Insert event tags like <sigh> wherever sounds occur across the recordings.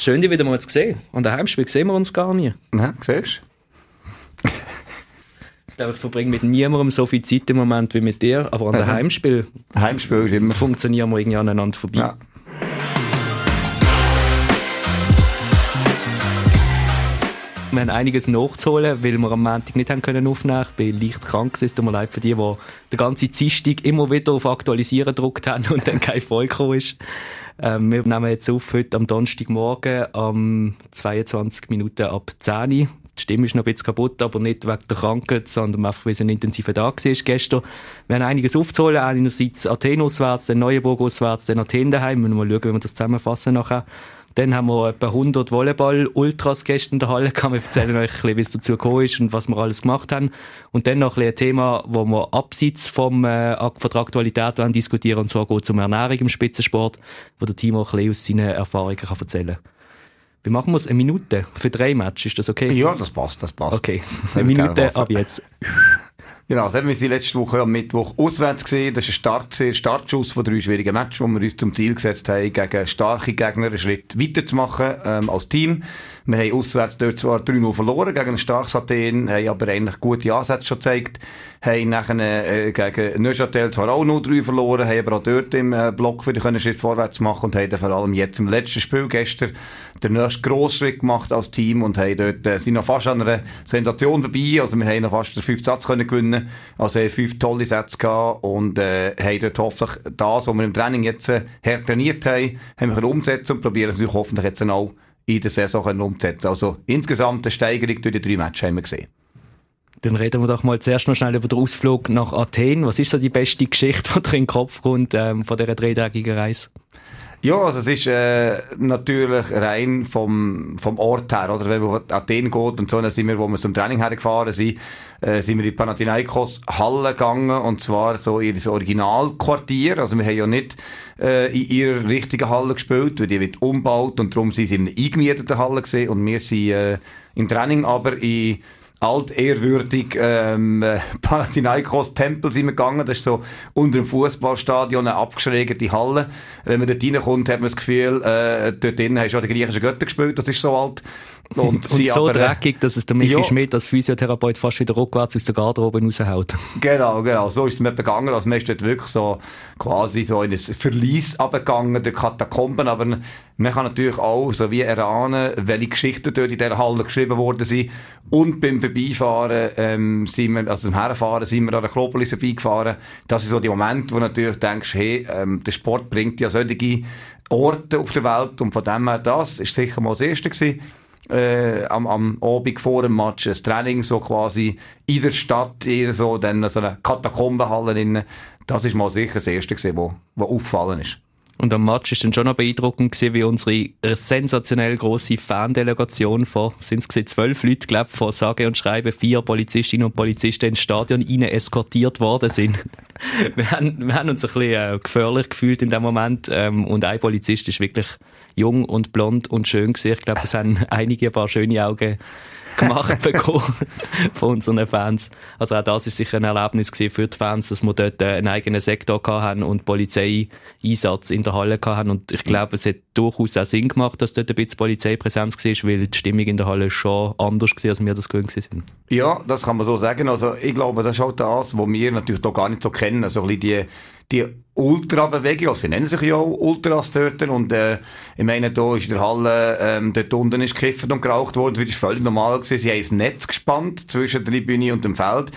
Schön, dich wieder mal zu sehen. An der Heimspiel sehen wir uns gar nie. Ja, siehst ich verbringe mit niemandem so viel Zeit im Moment wie mit dir, aber an der Heimspiel, Heimspiel ist immer. funktionieren wir irgendwie aneinander vorbei. Ja. Wir haben einiges nachzuholen, weil wir am Montag nicht haben können aufnehmen. Ich bin leicht krank. Es tut mir leid für die, die den ganzen Dienstag immer wieder auf Aktualisieren gedruckt haben und dann keine Folge gekommen ist. Ähm, wir nehmen jetzt auf heute am Donnerstagmorgen um 22 Minuten ab 10 Uhr. Die Stimme ist noch ein bisschen kaputt, aber nicht wegen der Krankheit, sondern einfach, weil es ein intensiver Tag war gestern. Wir haben einiges aufzuholen. Einerseits Athen auswärts, dann Neuenburg auswärts, dann Athen daheim. Wir müssen mal schauen, wie wir das zusammenfassen nachher. Dann haben wir etwa 100 Volleyball-Ultras gestern in der Halle. Kann wir erzählen euch ein bisschen, wie es dazu gekommen ist und was wir alles gemacht haben. Und dann noch ein, ein Thema, wo wir abseits vom, äh, von der Aktualität wollen diskutieren. Und zwar geht es um Ernährung im Spitzensport, wo der Timo ein bisschen aus seinen Erfahrungen kann erzählen kann. Wie machen wir es? Eine Minute für drei Matches? Ist das okay? Ja, das passt, das passt. Okay, eine Minute ab jetzt. Genau, das haben wir letzte Woche am Mittwoch auswärts gesehen. Das ist ein Start, Startschuss von drei schwierigen Matches, wo wir uns zum Ziel gesetzt haben, gegen starke Gegner einen Schritt weiterzumachen ähm, als Team. Wir haben auswärts dort zwar 3-0 verloren gegen ein starkes Athen, haben aber eigentlich gute Ansätze schon gezeigt. Haben nachher äh, gegen Neuchâtel zwar auch 0-3 verloren, haben aber auch dort im äh, Block wieder einen Schritt vorwärts machen und haben vor allem jetzt im letzten Spiel gestern den nächsten Grossschritt gemacht als Team und haben dort, äh, sind noch fast an einer Sensation vorbei. Also wir haben noch fast den fünften Satz können gewinnen. Also haben fünf tolle Sätze gehabt und äh, haben dort hoffentlich das, was wir im Training jetzt äh, trainiert haben, haben wir umsetzen und probieren es natürlich hoffentlich jetzt auch in der Saison umzusetzen. Also insgesamt eine Steigerung durch die drei Matches haben wir gesehen. Dann reden wir doch mal zuerst noch schnell über den Ausflug nach Athen. Was ist so die beste Geschichte, <laughs> die dir in den Kopf kommt ähm, von dieser dreitägigen Reise? Ja, also es ist äh, natürlich rein vom, vom Ort her, oder? Wenn man Athen geht und so, dann sind wir, wo wir zum Training hergefahren sind, äh, sind wir in die Panathinaikos Halle gegangen und zwar so in das Originalquartier. Also wir haben ja nicht äh, in ihrer richtigen Halle gespielt, weil die wird umgebaut und darum sind sie in einer eingemieteten Halle gesehen und wir sind äh, im Training aber in altehrwürdig ähm, <laughs> Panathinaikos Tempel sind wir gegangen. Das ist so unter dem Fußballstadion eine abgeschrägte Halle. Wenn man dort reinkommt, hat man das Gefühl, äh, dort drinnen hast du auch die griechischen Götter gespielt. Das ist so alt. Und, und so aber, dreckig, dass es der Michi ja. Schmidt als Physiotherapeut fast wieder rückwärts aus der Garderobe raushaut. Genau, genau. So ist es mir begangen. Also man ist dort wirklich so quasi so in ein Verlies abgegangen, der Katakomben. Aber man kann natürlich auch so wie erahnen, welche Geschichten dort in dieser Halle geschrieben worden sind. Und beim Vorbeifahren, ähm, sind wir, also zum Herfahren sind wir an der Akropolis vorbeigefahren. Das ist so die Moment, wo du natürlich denkst, hey, ähm, der Sport bringt ja solche Orte auf der Welt. Und von dem her, das ist sicher mal das Erste gewesen äh, am, am Abend vor dem Match ein Training so quasi in der Stadt, eher so, dann so eine Katakombenhalle drin. Das ist mal sicher das Erste gewesen, wo, wo auffallen ist. Und am Match ist dann schon noch beeindruckend gewesen, wie unsere sensationell große Fandelegation von, sind es zwölf Leute, glaube ich, von sage und schreibe vier Polizistinnen und Polizisten ins Stadion rein eskortiert worden sind. <laughs> wir, haben, wir haben uns ein bisschen äh, gefährlich gefühlt in dem Moment ähm, und ein Polizist ist wirklich jung und blond und schön gewesen. Ich glaube, es haben <laughs> einige ein paar schöne Augen gemacht <laughs> bekommen von unseren Fans. Also auch das ist sicher ein Erlebnis für die Fans, dass wir dort einen eigenen Sektor hatten und Polizeieinsatz in der Halle hatten. Und ich glaube, es hat durchaus auch Sinn gemacht, dass dort ein bisschen Polizeipräsenz war, weil die Stimmung in der Halle schon anders war, als wir das gewöhnt sind. Ja, das kann man so sagen. Also ich glaube, das ist auch das, was wir natürlich da gar nicht so kennen. Also ein bisschen die die Ultra-Bewegung, also sie nennen sich ja auch Ultras dort, und äh, ich meine, da ist in der Halle, ähm, dort unten ist gekifft und geraucht worden, das war völlig normal gewesen. Sie haben ein Netz gespannt zwischen der Tribüne und dem Feld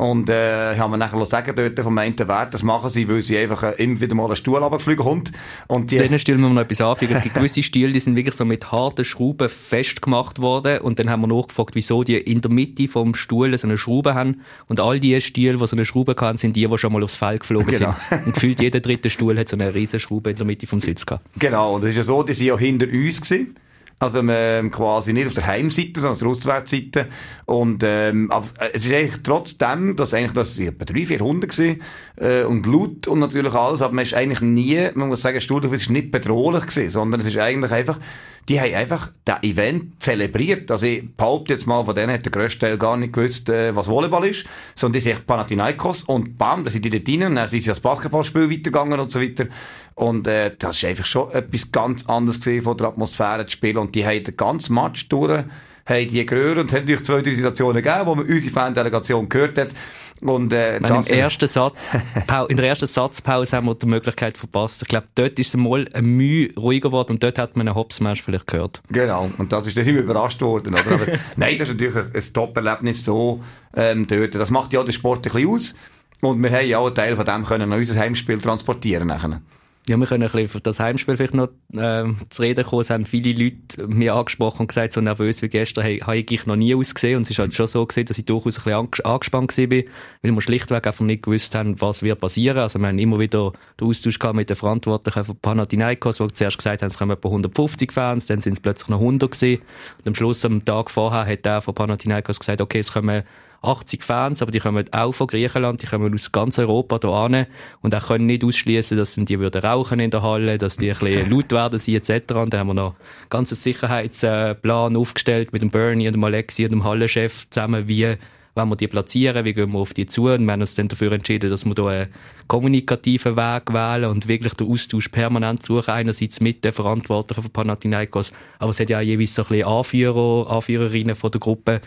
und äh, haben wir nachher sagen dort vom einen Wert, das machen sie, weil sie einfach äh, immer wieder mal einen Stuhl runtergeflogen kommt. Und die... Zu denen Stühlen müssen wir noch etwas anfügen. Es gibt gewisse Stühle, die sind wirklich so mit harten Schrauben festgemacht worden und dann haben wir nachgefragt, wieso die in der Mitte vom Stuhl so eine Schraube haben und all die Stühle, die so eine Schraube haben, sind die, die schon mal aufs Feld geflogen genau. sind. <laughs> Und gefühlt jeder dritte Stuhl hat so eine riesen Schraube in der Mitte vom Sitz gehabt. Genau, und das ist ja so, die sind ja hinter uns gewesen. Also ähm, quasi nicht auf der Heimseite, sondern auf der Auswärtsseite. Und ähm, aber, äh, es ist eigentlich trotzdem, dass eigentlich das etwa 300, 400 gewesen, äh, und laut und natürlich alles, aber man ist eigentlich nie, man muss sagen, Stuhlhof ist nicht bedrohlich gewesen, sondern es ist eigentlich einfach die haben einfach das Event zelebriert. Also ich behaupte jetzt mal, von denen hat der grösste Teil gar nicht gewusst, äh, was Volleyball ist, sondern die sind Panathinaikos und bam, da sind die dort rein und dann sind sie das Basketballspiel weitergegangen und so weiter. Und äh, das ist einfach schon etwas ganz anderes gewesen, von der Atmosphäre zu spielen und die haben den ganzen Match durch haben die gerührt und es hat natürlich zwei, drei Situationen gegeben, wo man unsere Fandelegation gehört hat. Und, äh, das im ersten Satz, in der ersten Satzpause haben wir die Möglichkeit verpasst. Ich glaube, dort ist es mal ein Mühe ruhiger geworden und dort hat man einen Hopsmash vielleicht gehört. Genau. Und das ist, da sind wir überrascht worden, oder? Aber, <laughs> nein, das ist natürlich ein, ein Top-Erlebnis so, ähm, dort. Das macht ja den Sport ein bisschen aus. Und wir haben ja auch einen Teil von dem können an unser Heimspiel transportieren nachher. Ja, wir können ein bisschen für das Heimspiel vielleicht noch äh, zu reden kommen. Es haben viele Leute mir angesprochen und gesagt, so nervös wie gestern habe ich noch nie ausgesehen. Und es ist halt schon so gesehen, dass ich durchaus ein bisschen angespannt war, weil wir schlichtweg einfach nicht gewusst haben, was wird passieren. Also wir haben immer wieder den Austausch gehabt mit den Verantwortlichen von Panathinaikos, die zuerst gesagt haben, es kommen etwa 150 Fans, dann sind es plötzlich noch 100 gewesen. Und am Schluss, am Tag vorher, hat der von Panathinaikos gesagt, okay, es kommen 80 Fans, aber die kommen auch von Griechenland, die kommen aus ganz Europa hier hin. Und auch können nicht ausschließen, dass die würden rauchen in der Halle, dass die ein bisschen <laughs> laut werden sie etc. Und dann haben wir noch einen ganzen Sicherheitsplan aufgestellt mit dem Bernie und dem Alexi und dem Hallenchef zusammen, wie wenn wir die platzieren, wie gehen wir auf die zu. Und wir haben uns dann dafür entschieden, dass wir hier einen kommunikativen Weg wählen und wirklich den Austausch permanent suchen, einerseits mit den Verantwortlichen von Panathinaikos, aber es hat ja auch jeweils so ein bisschen Anführer, Anführerinnen von der Gruppe,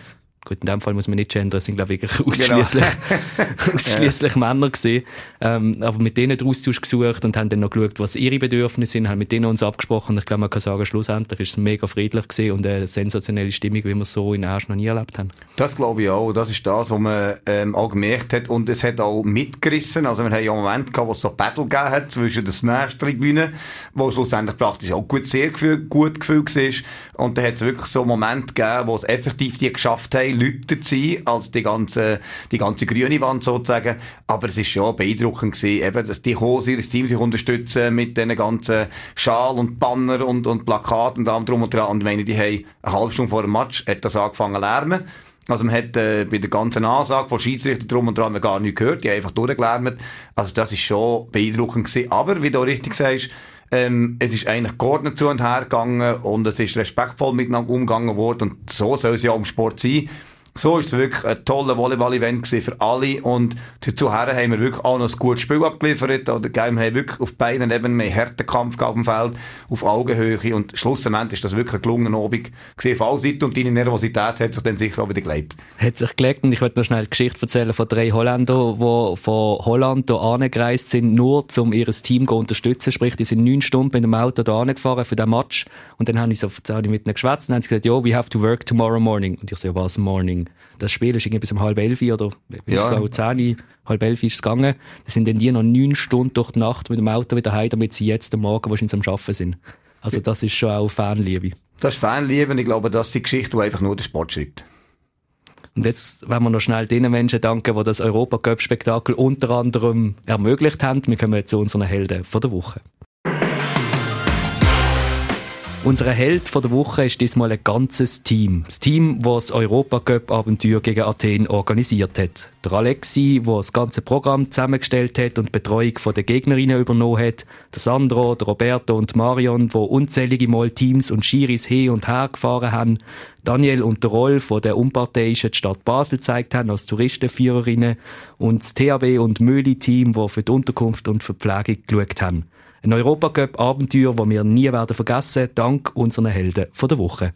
gut, in dem Fall muss man nicht gendern, es sind, glaube ich, wirklich ausschließlich, <laughs> genau. ausschließlich Männer gewesen. Ähm, aber mit denen den Austausch gesucht und haben dann noch geschaut, was ihre Bedürfnisse sind, haben mit denen uns abgesprochen. Ich glaube, man kann sagen, schlussendlich ist es mega friedlich gewesen und eine sensationelle Stimmung, wie wir es so in Erst noch nie erlebt haben. Das glaube ich auch. Das ist das, was man ähm, auch gemerkt hat. Und es hat auch mitgerissen. Also wir haben ja einen Moment gehabt, wo es so Battle gegeben hat zwischen der Smash-Tribüne, wo schlussendlich praktisch auch gut, sehr gefühl, gut gefühlt war. Und da hat es wirklich so einen Moment gegeben, wo es effektiv die geschafft haben, Leute zu sein, als die ganze, die ganze grüne Wand sozusagen. Aber es ist schon beeindruckend gewesen, eben, dass die Hose ihres Teams sich unterstützen mit diesen ganzen Schal und Banner und, und Plakaten und allem drum und dran. Und ich meine, die haben eine halbe Stunde vor dem Match, hat das angefangen zu lärmen. Also man hat äh, bei der ganzen Ansage von Schiedsrichter drum und dran gar nichts gehört, die haben einfach durchgelärmt. Also das ist schon beeindruckend gewesen. Aber, wie du richtig sagst, ähm, es ist eigentlich geordnet zu und her gegangen und es ist respektvoll miteinander umgegangen worden und so soll es ja im Sport sein. So ist es wirklich ein toller Volleyball-Event für alle und dazu haben wir wirklich auch noch ein gutes Spiel abgeliefert. Oder wir haben wirklich auf beiden Ebenen mehr harten Kampf auf dem Feld, auf Augenhöhe und schlussendlich ist das wirklich ein gelungener Abend gewesen auf alle Seiten und deine Nervosität hat sich dann sicher auch wieder gelegt. Hat sich gelegt und ich möchte noch schnell die Geschichte erzählen von drei Holländern, die von Holland hier angereist sind, nur um ihr Team zu unterstützen. Sprich, die sind neun Stunden mit dem Auto hier angefahren für den Match und dann habe ich so mit ihnen geschwätzt und haben sie gesagt, ja, we have to work tomorrow morning. Und ich so, ja, was morning? Das Spiel ist irgendwie bis um halb elf oder ja. so zehn, halb elf ist es gegangen. Da sind dann die noch neun Stunden durch die Nacht mit dem Auto wieder heim, damit sie jetzt am Morgen wahrscheinlich am Arbeiten sind. Also das ist schon auch Fanliebe. Das ist Fanliebe und ich glaube, das ist die Geschichte, die einfach nur der Sport schreibt. Und jetzt wollen wir noch schnell den Menschen danken, die das Europacup-Spektakel unter anderem ermöglicht haben. Wir kommen zu unseren Helden von der Woche. Unser Held der Woche ist diesmal ein ganzes Team. Das Team, das das Europacup-Abenteuer gegen Athen organisiert hat. Der Alexi, der das ganze Programm zusammengestellt hat und die Betreuung der Gegnerinnen übernommen hat. Der Sandro, der Roberto und Marion, die unzählige Mal Teams und Schiris hin und her gefahren haben. Daniel und der Rolf, die der Unparteiischen die Stadt Basel gezeigt haben als Touristenführerinnen. Und das THW und Möli-Team, die für die Unterkunft und für die Pflege geschaut haben. Ein Europacup-Abenteuer, das wir nie werden vergessen, dank unseren Helden der Woche.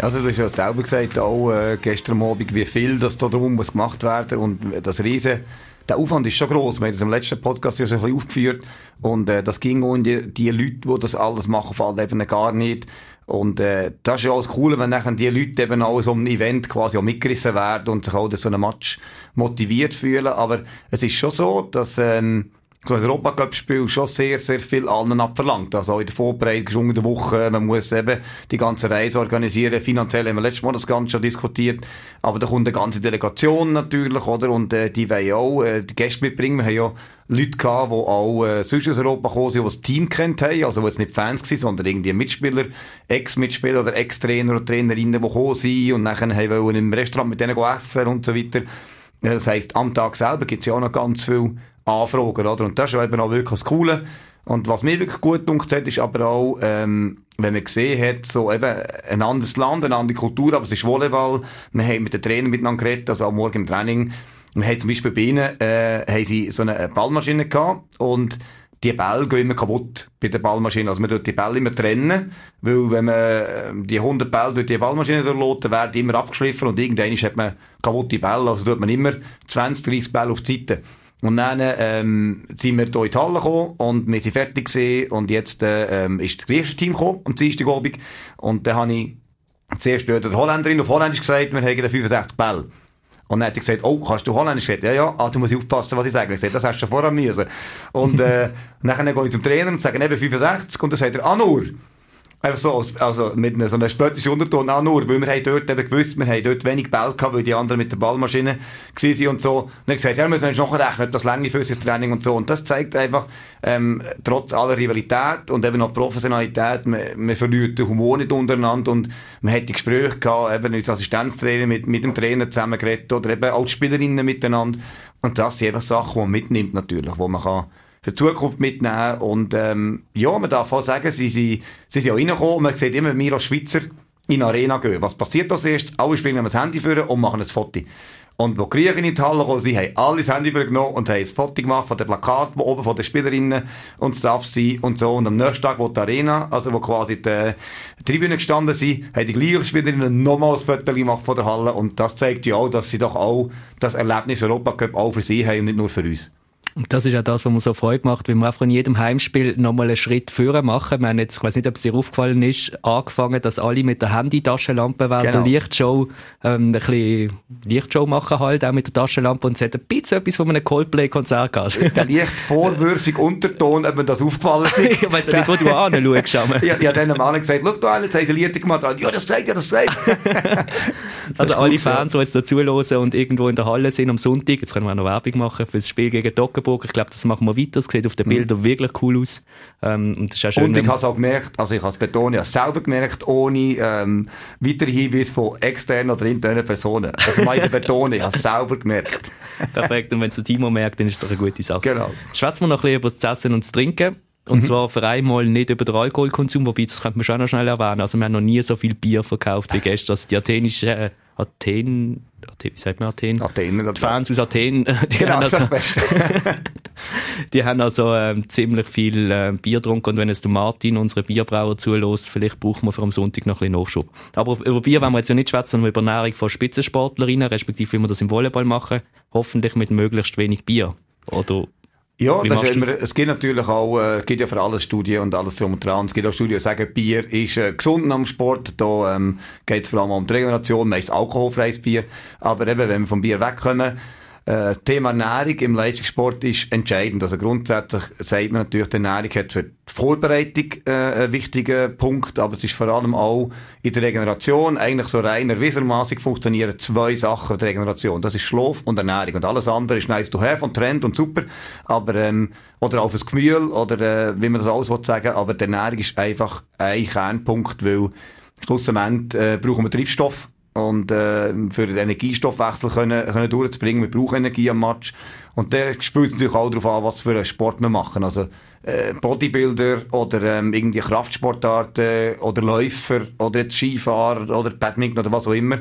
Also du hast ja selber gesagt, auch äh, gestern Abend, wie viel das da drum muss gemacht werden und das Riesen, der Aufwand ist schon groß. Wir haben das im letzten Podcast ja schon ein bisschen aufgeführt und äh, das ging um die, die Leute, die das alles machen, fällt eben gar nicht. Und äh, das ist ja auch das Coole, wenn nachher die Leute eben auch so ein Event quasi auch mitgerissen werden und sich auch durch so einen Match motiviert fühlen. Aber es ist schon so, dass ähm, so ein Europacup-Spiel schon sehr, sehr viel allen abverlangt. Also in der Vorbereitung, unter der Woche, man muss eben die ganze Reise organisieren. Finanziell haben wir letztes Mal das Ganze schon diskutiert. Aber da kommt eine ganze Delegation natürlich, oder? Und äh, die wollen auch äh, die Gäste mitbringen. Wir haben ja Leute gehabt, die auch äh, sonst aus Europa gekommen sind, die das Team kennt haben, also die jetzt nicht Fans waren, sondern irgendwie Mitspieler, Ex-Mitspieler oder Ex-Trainer oder Trainerinnen, die gekommen sind und nachher wollen im Restaurant mit denen essen und so weiter. Das heisst, am Tag selber gibt es ja auch noch ganz viel Anfragen, oder? Und das ist eben auch wirklich das Coole. Und was mir wirklich gut gedacht hat, ist aber auch, ähm, wenn man gesehen hat, so eben ein anderes Land, eine andere Kultur, aber es ist Volleyball. Wir haben mit den Trainern miteinander geredet, also am Morgen im Training. Wir haben zum Beispiel bei ihnen, äh, haben sie so eine Ballmaschine gehabt und die Bälle gehen immer kaputt bei der Ballmaschine. Also man tut die Bälle immer trennen, weil wenn man ähm, die 100 Bälle durch die Ballmaschine durchlässt, werden immer abgeschliffen und irgendwann hat man kaputte Bälle. Also tut man immer 20, 30 Bälle auf die Seite. Und dann ähm, sind wir hier in die Halle gekommen und wir sind fertig gewesen und jetzt äh, ähm, ist das griechische Team gekommen am Dienstagabend und dann habe ich zuerst der Holländerin auf Holländisch gesagt, wir haben 65 Bälle. Und dann hat er gesagt, oh, kannst du Holländisch? Ich gesagt, ja, ja, ah, du musst aufpassen, was ich sage. Ich gesagt, das hast du schon vorher müssen. Und, äh, <laughs> dann gehe ich zum Trainer und sage eben 65 und dann sagt er, ah, nur. Einfach so, also mit so einer spöttischen Unterton auch nur, weil wir haben dort eben gewusst, wir haben dort wenig Ball gehabt, weil die anderen mit der Ballmaschine waren und so. Und dann gesagt, ja, wir müssen noch rechnen, das lange für unser Training und so. Und das zeigt einfach, ähm, trotz aller Rivalität und eben noch Professionalität, man, man verliert den Humor nicht untereinander und man hat die Gespräche gehabt, eben als Assistenztrainer mit, mit dem Trainer zusammen geredet oder eben auch die Spielerinnen miteinander. Und das sind einfach Sachen, die man mitnimmt natürlich, wo man kann für die Zukunft mitnehmen. Und ähm, ja, man darf auch sagen, sie, sie, sie sind ja reingekommen und man sieht immer, wir als Schweizer in die Arena gehen. Was passiert als erstes? Alle springen das Handy führen und machen ein Foto. Und wo Griechen in die Halle kommen, sie haben alle das Handy genommen und haben ein Foto gemacht von dem Plakat, wo oben von den Spielerinnen und Staff sind und so. Und am nächsten Tag, wo die Arena, also wo quasi die Tribüne gestanden sind, haben die gleichen Spielerinnen nochmal ein Foto gemacht von der Halle. Und das zeigt ja auch, dass sie doch auch das Erlebnis Europacup auch für sie haben und nicht nur für uns. Und das ist ja das, was mir so Freude macht, weil wir einfach in jedem Heimspiel nochmal einen Schritt führen machen. Wir haben jetzt, ich weiß nicht, ob es dir aufgefallen ist, angefangen, dass alle mit der Handy-Taschenlampe während genau. der Lichtshow ähm, ein bisschen Lichtshow machen halt, auch mit der Taschenlampe und es hat ein bisschen etwas von einem Coldplay-Konzert gehabt. <laughs> Der leicht vorwürfig Unterton, ob mir das aufgefallen ist. <laughs> ich weiss nicht, wo du anschaust. <laughs> ja, ich habe dann am Anfang gesagt, schau du an, jetzt haben sie Lieder gemacht. Ja, das zeigt, ja, das zeigt. also alle Fans, die jetzt dazu hören und irgendwo in der Halle sind am Sonntag, jetzt können wir auch noch Werbung machen für das Spiel gegen Doggen Magdeburg. Ich glaube, das machen wir weiter. Das sieht auf den mhm. Bildern mhm. wirklich cool aus. Ähm, und das ist auch schön, und ich habe es auch gemerkt, also ich habe es betont, ich habe es selber gemerkt, ohne ähm, weitere Hinweise von externen oder internen Personen. Also meine <laughs> betonen, ich habe es selber gemerkt. Perfekt. Und wenn es Timo merkt, dann ist es doch eine gute Sache. Genau. Schwätzen wir noch ein bisschen über das Essen und das Trinken. Und mhm. zwar für einmal nicht über den Alkoholkonsum, wobei das könnte man schon noch schnell erwähnen. Also wir haben noch nie so viel Bier verkauft wie gestern. Also die athenische äh, Athen, Athen, wie sagt man Athen? Athen. Die Fans aus Athen, die genau, haben also, <laughs> die haben also ähm, ziemlich viel äh, Bier getrunken und wenn es der Martin, unsere Bierbrauer, zulässt, vielleicht brauchen wir für am Sonntag noch ein bisschen Nachschub. Aber über Bier wollen wir jetzt ja nicht schwätzen, sondern über Ernährung von Spitzensportlerinnen, respektive wie wir das im Volleyball machen, hoffentlich mit möglichst wenig Bier. Oder ja, das ist immer, es gibt natürlich auch, äh, es gibt ja für alles Studien und alles drum und dran. Es gibt auch Studien, die sagen, Bier ist äh, gesund am Sport. Da ähm, geht es vor allem um die Regeneration, meist alkoholfreies Bier. Aber eben, wenn wir vom Bier wegkommen, das äh, Thema Ernährung im Leistungssport ist entscheidend. Also grundsätzlich sagt man natürlich, die Ernährung hat für die Vorbereitung äh, einen wichtigen Punkt, aber es ist vor allem auch in der Regeneration eigentlich so rein erwiesenermaßen funktionieren zwei Sachen der Regeneration. Das ist Schlaf und Ernährung. Und alles andere ist nice to have und Trend und super, aber ähm, oder auch fürs Gemüse oder äh, wie man das alles sagen, aber die Ernährung ist einfach ein Kernpunkt, weil schlussendlich äh, brauchen wir Treibstoff und äh, für den Energiestoffwechsel können, können durchzubringen. Wir brauchen Energie am Match. Und der spielt es natürlich auch darauf an, was für einen Sport wir machen. Also äh, Bodybuilder oder ähm, irgendwie Kraftsportarten oder Läufer oder jetzt Skifahrer oder Badminton oder was auch immer,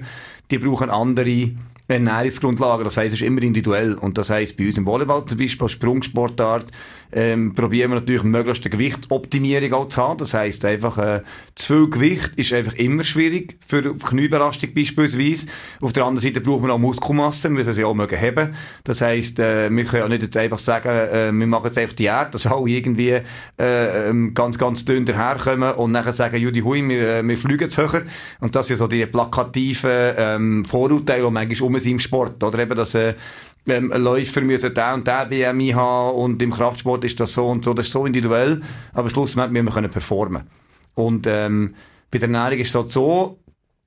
die brauchen andere Ernährungsgrundlagen. Das heisst, es ist immer individuell. Und das heisst, bei uns im Volleyball zum Beispiel, Sprungsportart, ähm, probieren wir natürlich möglichst eine Gewichtoptimierung auch zu haben. Das heisst einfach, äh, zu viel Gewicht ist einfach immer schwierig für Kniebelastung beispielsweise. Auf der anderen Seite brauchen wir auch Muskelmasse, wir müssen sie auch mögen haben. Das heisst, äh, wir können ja nicht jetzt einfach sagen, äh, wir machen jetzt einfach Diät, dass alle irgendwie äh, ähm, ganz, ganz dünn daherkommen und nachher sagen, Judy Hui, wir, äh, wir fliegen jetzt höher. Und das sind so die plakativen ähm, Vorurteile, die manchmal um sind im Sport. Oder eben, dass äh, ähm, Läufer müssen der und der BMI haben und im Kraftsport ist das so und so. Das ist so individuell, aber schlussendlich müssen wir können performen. Und ähm, bei der Ernährung ist es halt so,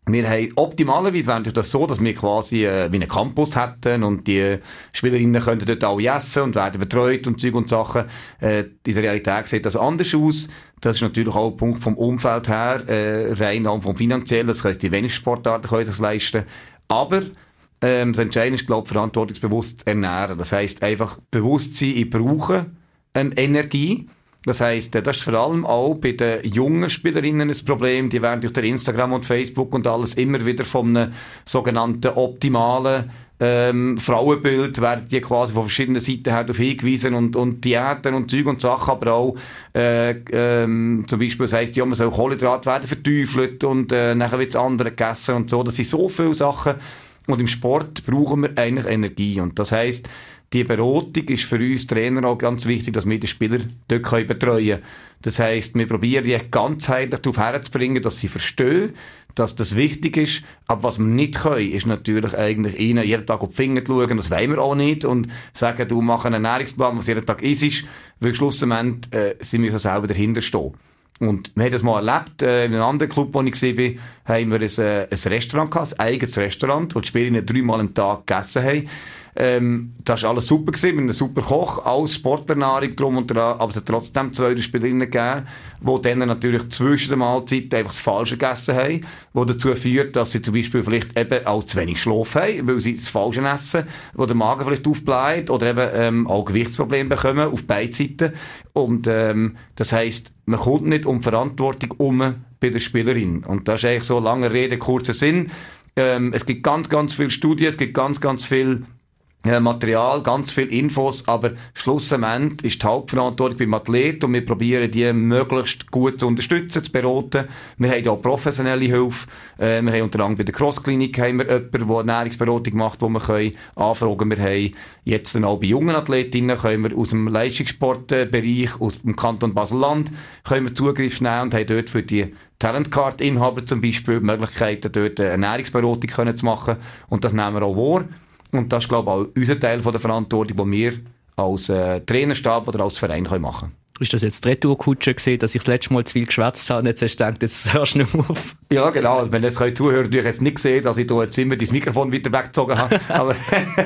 wir haben optimalerweise wäre das so, dass wir quasi äh, wie einen Campus hätten und die Spielerinnen könnten dort auch essen und werden betreut und Zeug und Sachen. Äh, in der Realität sieht das anders aus. Das ist natürlich auch ein Punkt vom Umfeld her, äh, rein auch vom finanziellen. Das heißt, die wenigsten Sportarten können das leisten. Aber ähm, das Entscheidende ist, glaube ich, verantwortungsbewusst ernähren. Das heisst, einfach bewusst sein, ich brauche ähm, Energie. Das heisst, das ist vor allem auch bei den jungen Spielerinnen ein Problem. Die werden durch Instagram und Facebook und alles immer wieder von einem sogenannten optimalen ähm, Frauenbild werden die quasi von verschiedenen Seiten her darauf hingewiesen und, und Diäten und Zeug und Sachen, aber auch äh, ähm, zum Beispiel, das heisst, ja, man soll Kohlenhydrat werden verteufelt und äh, nachher wird das andere gegessen und so. Das sind so viele Sachen und im Sport brauchen wir eigentlich Energie und das heisst, die Beratung ist für uns Trainer auch ganz wichtig, dass wir die Spieler dort betreuen können. Das heisst, wir probieren die ganzheitlich darauf herzubringen, dass sie verstehen, dass das wichtig ist. Aber was wir nicht können, ist natürlich eigentlich ihnen jeden Tag auf die Finger zu schauen. Das wollen wir auch nicht. Und sagen, du machst einen Ernährungsplan, was jeden Tag ist, weil schlussendlich äh, sie müssen selber dahinter stehen. Und wir haben das mal erlebt, äh, in einem anderen Club, wo ich war, haben wir ein, äh, ein Restaurant gehabt, ein eigenes Restaurant, wo die Spieler dreimal am Tag gegessen haben. Ähm, das war alles super gewesen, mit einem super Koch, alles Sporternährung drum und dran, aber es hat trotzdem zwei Spielerinnen gegeben, die dann natürlich zwischen den Mahlzeiten einfach das Falsche gegessen haben, was dazu führt, dass sie zum Beispiel vielleicht eben auch zu wenig Schlaf haben, weil sie das Falsche essen, wo der Magen vielleicht aufbleibt oder eben ähm, auch Gewichtsprobleme bekommen auf beiden Seiten. Und ähm, das heisst, man kommt nicht um Verantwortung um bei der Spielerin. Und das ist eigentlich so lange Rede, kurzer Sinn. Ähm, es gibt ganz, ganz viele Studien, es gibt ganz, ganz viele Material, ganz viel Infos, aber schlussendlich ist die Hauptverantwortung beim Athlet und wir probieren die möglichst gut zu unterstützen, zu beraten. Wir haben auch professionelle Hilfe. Äh, wir haben unter anderem bei der Crossklinik haben jemanden, der Ernährungsberatung macht, wo wir können anfragen. Wir haben jetzt dann auch bei jungen Athletinnen können wir aus dem Leistungssportbereich, aus dem Kanton Basel-Land, können wir Zugriff nehmen und haben dort für die Talentcard-Inhaber zum Beispiel Möglichkeiten, dort eine Ernährungsberatung zu machen. Und das nehmen wir auch wahr. Und das ist, glaube ich, auch unser Teil von der Verantwortung, die wir als äh, Trainerstab oder als Verein können machen können. Ist das jetzt die Retourkutsche gesehen, dass ich das letzte Mal zu viel geschwätzt habe und jetzt hast du gedacht, jetzt hörst du nicht mehr auf? Ja, genau. Wenn jetzt Zuhörer natürlich jetzt nicht sehen, dass ich da jetzt immer das Mikrofon weiter weggezogen habe. <laughs> Aber,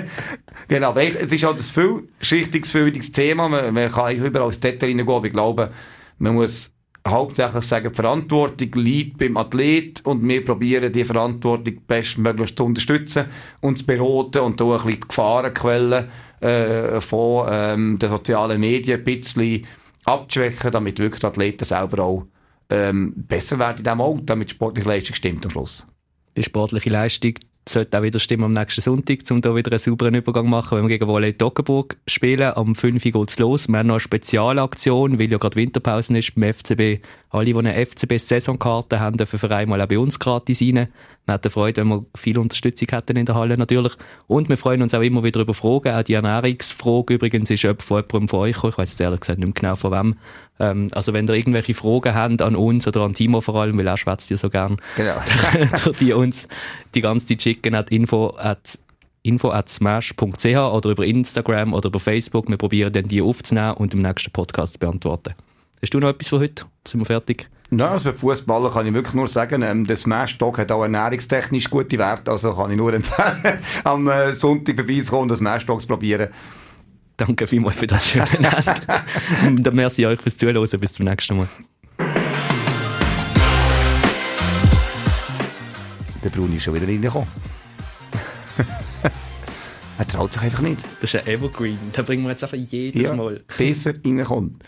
<laughs> genau. Es ist halt ein vielschichtiges, vielfältiges Thema. Man, man kann überall ins Detail reingehen, aber ich glaube, man muss hauptsächlich sagen, die Verantwortung liegt beim Athlet und wir probieren die Verantwortung bestmöglich zu unterstützen und zu beraten und da ein bisschen die Gefahrenquellen äh, von ähm, den sozialen Medien ein bisschen abzuschwächen, damit wirklich die Athleten selber auch ähm, besser werden in diesem Alter, damit sportliche Leistung stimmt am Schluss. Die sportliche Leistung sollte auch wieder stimmen am nächsten Sonntag, um da wieder einen sauberen Übergang machen, wenn wir gegen Volley Toggenburg spielen. Am 5 Uhr geht's los. Wir haben noch eine Spezialaktion, weil ja gerade Winterpause ist beim FCB. Alle, die eine FCB-Saisonkarte haben, dürfen für einmal auch bei uns gratis rein. Wir hätten Freude, wenn wir viel Unterstützung hätten in der Halle natürlich. Und wir freuen uns auch immer wieder über Fragen. Auch die Ernährungsfrage übrigens ist jemand von jemandem von euch. Ich weiß jetzt ehrlich gesagt nicht mehr genau von wem. Ähm, also wenn ihr irgendwelche Fragen habt an uns oder an Timo vor allem, weil er schwätzt ja so gern. Genau. <laughs> die uns die ganze Zeit schicken at info at info at smash.ch oder über Instagram oder über Facebook. Wir probieren dann die aufzunehmen und im nächsten Podcast zu beantworten. Hast du noch etwas für heute? Sind wir fertig? Nein, also Fußballer kann ich wirklich nur sagen, ähm, der Smash Dog hat auch ernährungstechnisch gute Werte, also kann ich nur <laughs> empfehlen, am äh, Sonntag vorbeizukommen und das Smash Dog zu probieren. Danke vielmals für das schöne <laughs> Ende. und merci euch fürs Zuhören. Bis zum nächsten Mal. Der Bruni ist schon wieder reingekommen. <laughs> er traut sich einfach nicht. Das ist ein Evergreen. Da bringen wir jetzt einfach jedes ja, Mal. besser reinkommt.